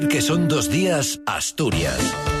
Que son dos días Asturias.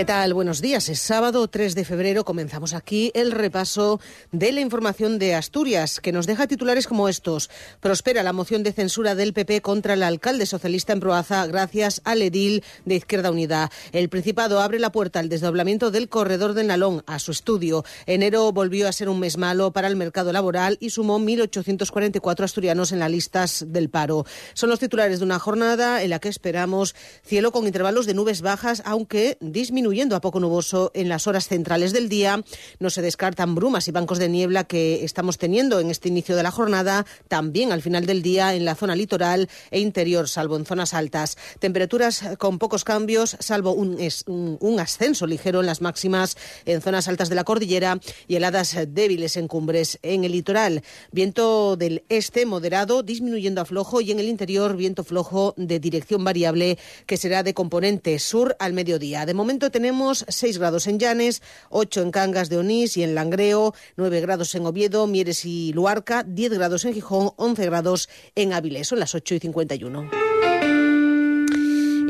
¿Qué tal? Buenos días. Es sábado 3 de febrero. Comenzamos aquí el repaso de la información de Asturias, que nos deja titulares como estos. Prospera la moción de censura del PP contra el alcalde socialista en Proaza gracias al edil de Izquierda Unida. El Principado abre la puerta al desdoblamiento del corredor de Nalón a su estudio. Enero volvió a ser un mes malo para el mercado laboral y sumó 1.844 asturianos en las listas del paro. Son los titulares de una jornada en la que esperamos cielo con intervalos de nubes bajas, aunque disminuye disminuyendo a poco nuboso en las horas centrales del día. No se descartan brumas y bancos de niebla que estamos teniendo en este inicio de la jornada, también al final del día en la zona litoral e interior, salvo en zonas altas. Temperaturas con pocos cambios, salvo un, un ascenso ligero en las máximas en zonas altas de la cordillera y heladas débiles en cumbres en el litoral. Viento del este moderado, disminuyendo a flojo y en el interior viento flojo de dirección variable que será de componente sur al mediodía. De momento tenemos 6 grados en Llanes, 8 en Cangas de Onís y en Langreo, 9 grados en Oviedo, Mieres y Luarca, 10 grados en Gijón, 11 grados en Avilés. Son las 8 y 51.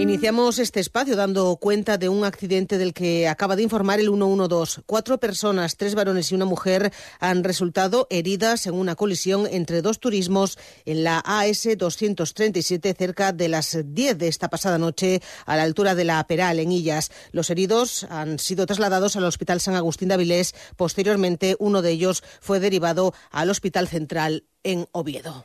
Iniciamos este espacio dando cuenta de un accidente del que acaba de informar el 112. Cuatro personas, tres varones y una mujer, han resultado heridas en una colisión entre dos turismos en la AS 237 cerca de las 10 de esta pasada noche a la altura de la Peral en Illas. Los heridos han sido trasladados al Hospital San Agustín de Avilés. Posteriormente, uno de ellos fue derivado al Hospital Central en Oviedo.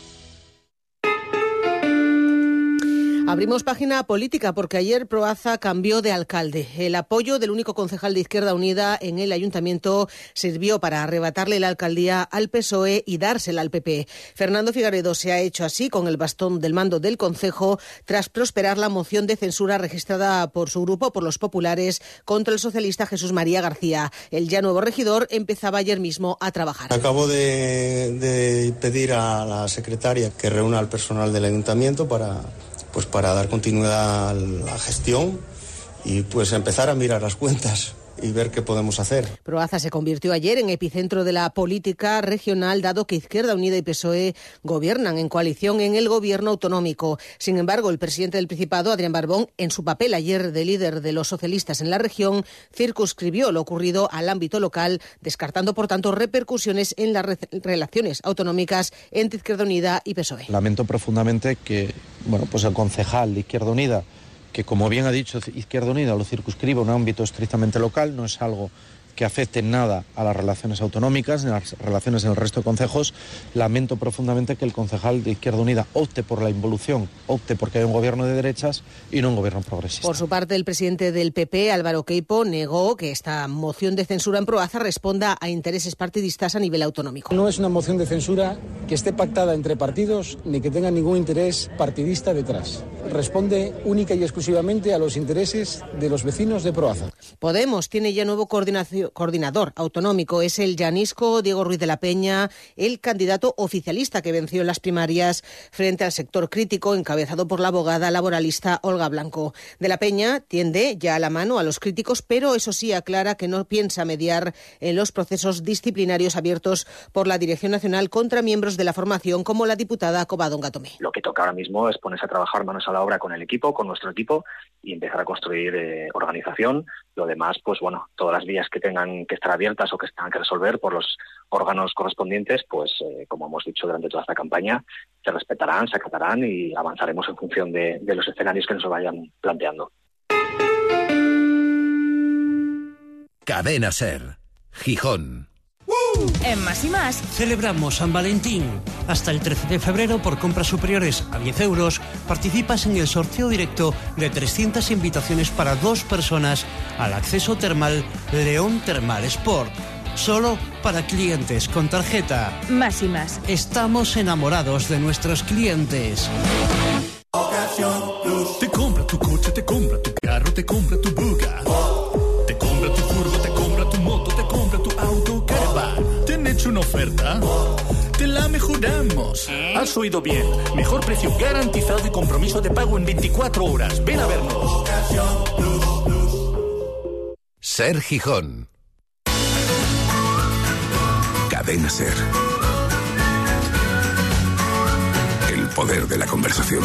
Abrimos página política porque ayer Proaza cambió de alcalde. El apoyo del único concejal de Izquierda Unida en el ayuntamiento sirvió para arrebatarle la alcaldía al PSOE y dársela al PP. Fernando Figaredo se ha hecho así con el bastón del mando del concejo tras prosperar la moción de censura registrada por su grupo, por los populares, contra el socialista Jesús María García. El ya nuevo regidor empezaba ayer mismo a trabajar. Acabo de, pedir a la secretaria que reúna al personal del ayuntamiento para pues para dar continuidad a la gestión y pues empezar a mirar las cuentas y ver qué podemos hacer. Proaza se convirtió ayer en epicentro de la política regional, dado que Izquierda Unida y PSOE gobiernan en coalición en el gobierno autonómico. Sin embargo, el presidente del Principado, Adrián Barbón, en su papel ayer de líder de los socialistas en la región, circunscribió lo ocurrido al ámbito local, descartando, por tanto, repercusiones en las relaciones autonómicas entre Izquierda Unida y PSOE. Lamento profundamente que bueno, pues el concejal de Izquierda Unida que como bien ha dicho Izquierda Unida lo circunscribe a un ámbito estrictamente local, no es algo que afecte nada a las relaciones autonómicas, ni a las relaciones en el resto de concejos. Lamento profundamente que el concejal de Izquierda Unida opte por la involución, opte porque hay un gobierno de derechas y no un gobierno progresista. Por su parte, el presidente del PP, Álvaro Queipo, negó que esta moción de censura en Proaza responda a intereses partidistas a nivel autonómico. No es una moción de censura que esté pactada entre partidos ni que tenga ningún interés partidista detrás. Responde única y exclusivamente a los intereses de los vecinos de Proaza. Podemos tiene ya nuevo coordinador autonómico es el llanisco Diego Ruiz de la Peña, el candidato oficialista que venció en las primarias frente al sector crítico encabezado por la abogada laboralista Olga Blanco. De la Peña tiende ya a la mano a los críticos, pero eso sí aclara que no piensa mediar en los procesos disciplinarios abiertos por la Dirección Nacional contra miembros de la formación como la diputada Covadonga Gatomé. Lo que toca ahora mismo es ponerse a trabajar manos a la obra con el equipo, con nuestro equipo y empezar a construir eh, organización. Lo demás, pues bueno, todas las vías que tengan que estar abiertas o que tengan que resolver por los órganos correspondientes, pues eh, como hemos dicho durante toda esta campaña, se respetarán, se acatarán y avanzaremos en función de los escenarios que nos vayan planteando. Cadena Ser, Gijón. En Más y Más celebramos San Valentín. Hasta el 13 de febrero, por compras superiores a 10 euros, participas en el sorteo directo de 300 invitaciones para dos personas al acceso termal León Termal Sport. Solo para clientes con tarjeta. Más y Más. Estamos enamorados de nuestros clientes. Te compra tu coche, te compra tu carro, te compra tu buga. Oferta? Te la mejoramos. Has oído bien. Mejor precio garantizado y compromiso de pago en 24 horas. Ven a vernos. Ser Gijón. Cadena Ser. El poder de la conversación.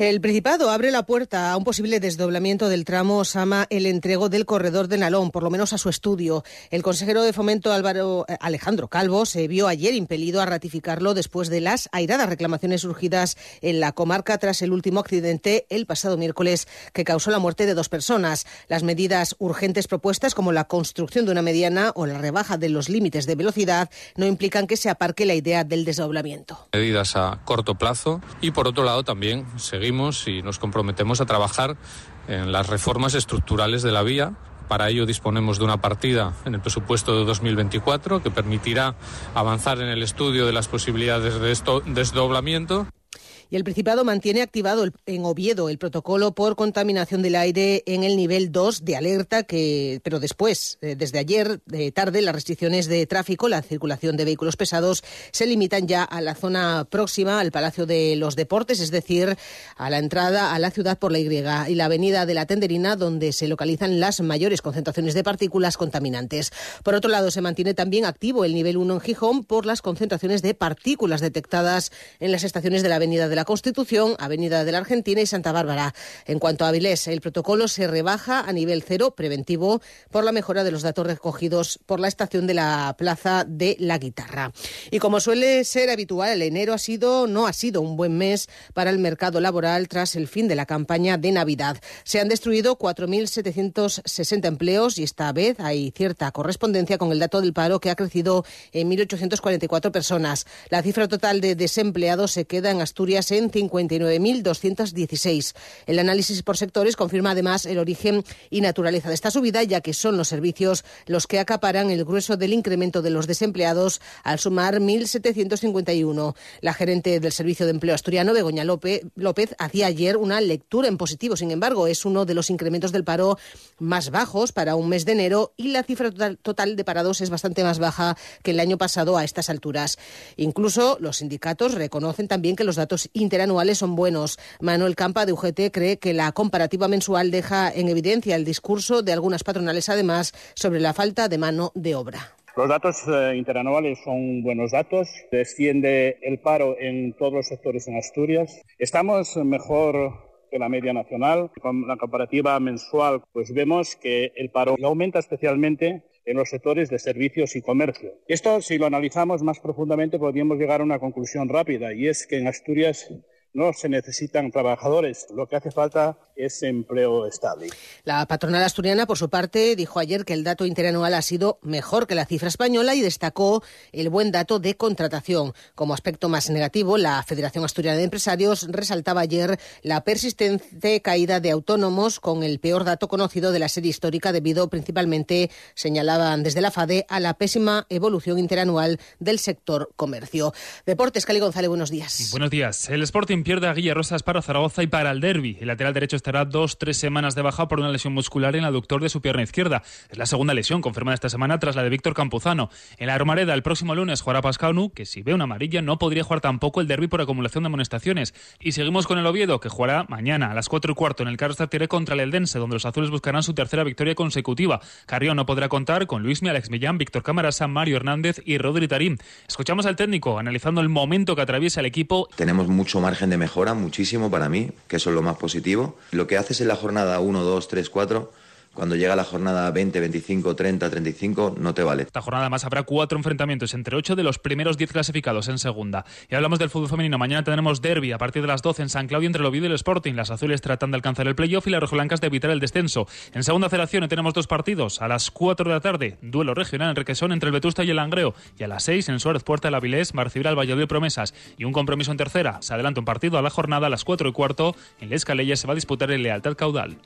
El Principado abre la puerta a un posible desdoblamiento del tramo Sama el entrego del corredor de Nalón, por lo menos a su estudio. El consejero de Fomento eh, Alejandro Calvo se vio ayer impelido a ratificarlo después de las airadas reclamaciones surgidas en la comarca tras el último accidente el pasado miércoles que causó la muerte de dos personas. Las medidas urgentes propuestas como la construcción de una mediana o la rebaja de los límites de velocidad no implican que se aparque la idea del desdoblamiento. Medidas a corto plazo y por otro lado también seguir y nos comprometemos a trabajar en las reformas estructurales de la vía. Para ello disponemos de una partida en el presupuesto de 2024 que permitirá avanzar en el estudio de las posibilidades de desdoblamiento. Y el Principado mantiene activado en Oviedo el protocolo por contaminación del aire en el nivel 2 de alerta, que, pero después, eh, desde ayer de tarde, las restricciones de tráfico, la circulación de vehículos pesados, se limitan ya a la zona próxima al Palacio de los Deportes, es decir, a la entrada a la ciudad por la Y y la avenida de la Tenderina, donde se localizan las mayores concentraciones de partículas contaminantes. Por otro lado, se mantiene también activo el nivel 1 en Gijón por las concentraciones de partículas detectadas en las estaciones de la avenida de la Constitución, Avenida de la Argentina y Santa Bárbara. En cuanto a Avilés, el protocolo se rebaja a nivel cero preventivo por la mejora de los datos recogidos por la estación de la Plaza de la Guitarra. Y como suele ser habitual, enero ha sido, no ha sido un buen mes para el mercado laboral tras el fin de la campaña de Navidad. Se han destruido 4.760 empleos y esta vez hay cierta correspondencia con el dato del paro que ha crecido en 1.844 personas. La cifra total de desempleados se queda en Asturias en 59.216. El análisis por sectores confirma además el origen y naturaleza de esta subida, ya que son los servicios los que acaparan el grueso del incremento de los desempleados al sumar 1.751. La gerente del Servicio de Empleo Asturiano, Begoña López, López, hacía ayer una lectura en positivo. Sin embargo, es uno de los incrementos del paro más bajos para un mes de enero y la cifra total, de parados es bastante más baja que el año pasado a estas alturas. Incluso los sindicatos reconocen también que los datos interanuales son buenos. Manuel Campa de UGT cree que la comparativa mensual deja en evidencia el discurso de algunas patronales, además, sobre la falta de mano de obra. Los datos eh, interanuales son buenos datos. Desciende el paro en todos los sectores en Asturias. Estamos mejor que la media nacional. Con la comparativa mensual, pues vemos que el paro aumenta especialmente en los sectores de servicios y comercio. Esto, si lo analizamos más profundamente, podríamos llegar a una conclusión rápida, y es que en Asturias no se necesitan trabajadores, lo que hace falta es empleo estable. La patronal asturiana, por su parte, dijo ayer que el dato interanual ha sido mejor que la cifra española y destacó el buen dato de contratación. Como aspecto más negativo, la Federación Asturiana de Empresarios resaltaba ayer la persistente caída de autónomos con el peor dato conocido de la serie histórica debido principalmente, señalaban desde la FADE, a la pésima evolución interanual del sector comercio. Deportes, Cali González, buenos días. Buenos días. El Sporting pierde a Guilla Rosas para Zaragoza y para el Derby. El lateral derecho estará dos, tres semanas de baja por una lesión muscular en el aductor de su pierna izquierda. Es la segunda lesión confirmada esta semana tras la de Víctor Campuzano. En la Romareda, el próximo lunes jugará Pascanu, que si ve una amarilla no podría jugar tampoco el Derby por acumulación de amonestaciones. Y seguimos con el Oviedo, que jugará mañana a las cuatro y cuarto en el Carlos Tartiere contra el Eldense, donde los azules buscarán su tercera victoria consecutiva. Carrión no podrá contar con Luismi, Alex Millán, Víctor Camarasa, Mario Hernández y Rodri Tarín. Escuchamos al técnico analizando el momento que atraviesa el equipo. Tenemos mucho de mejora, muchísimo para mí, que eso es lo más positivo. Lo que haces en la jornada 1, 2, 3, 4 cuando llega la jornada 20, 25, 30, 35, no te vale. Esta jornada más habrá cuatro enfrentamientos entre ocho de los primeros diez clasificados en segunda. Y hablamos del fútbol femenino. Mañana tendremos derby a partir de las 12 en San Claudio entre el Oviedo y el Sporting. Las azules tratan de alcanzar el playoff y las rojiblancas de evitar el descenso. En segunda federación tenemos dos partidos. A las 4 de la tarde, duelo regional en Requesón entre el Vetusta y el Langreo. Y a las 6 en Suárez Puerta el Avilés, Marcibral, Valladolid Promesas. Y un compromiso en tercera. Se adelanta un partido a la jornada a las 4 y cuarto. En la Escalella se va a disputar el Lealtad Caudal.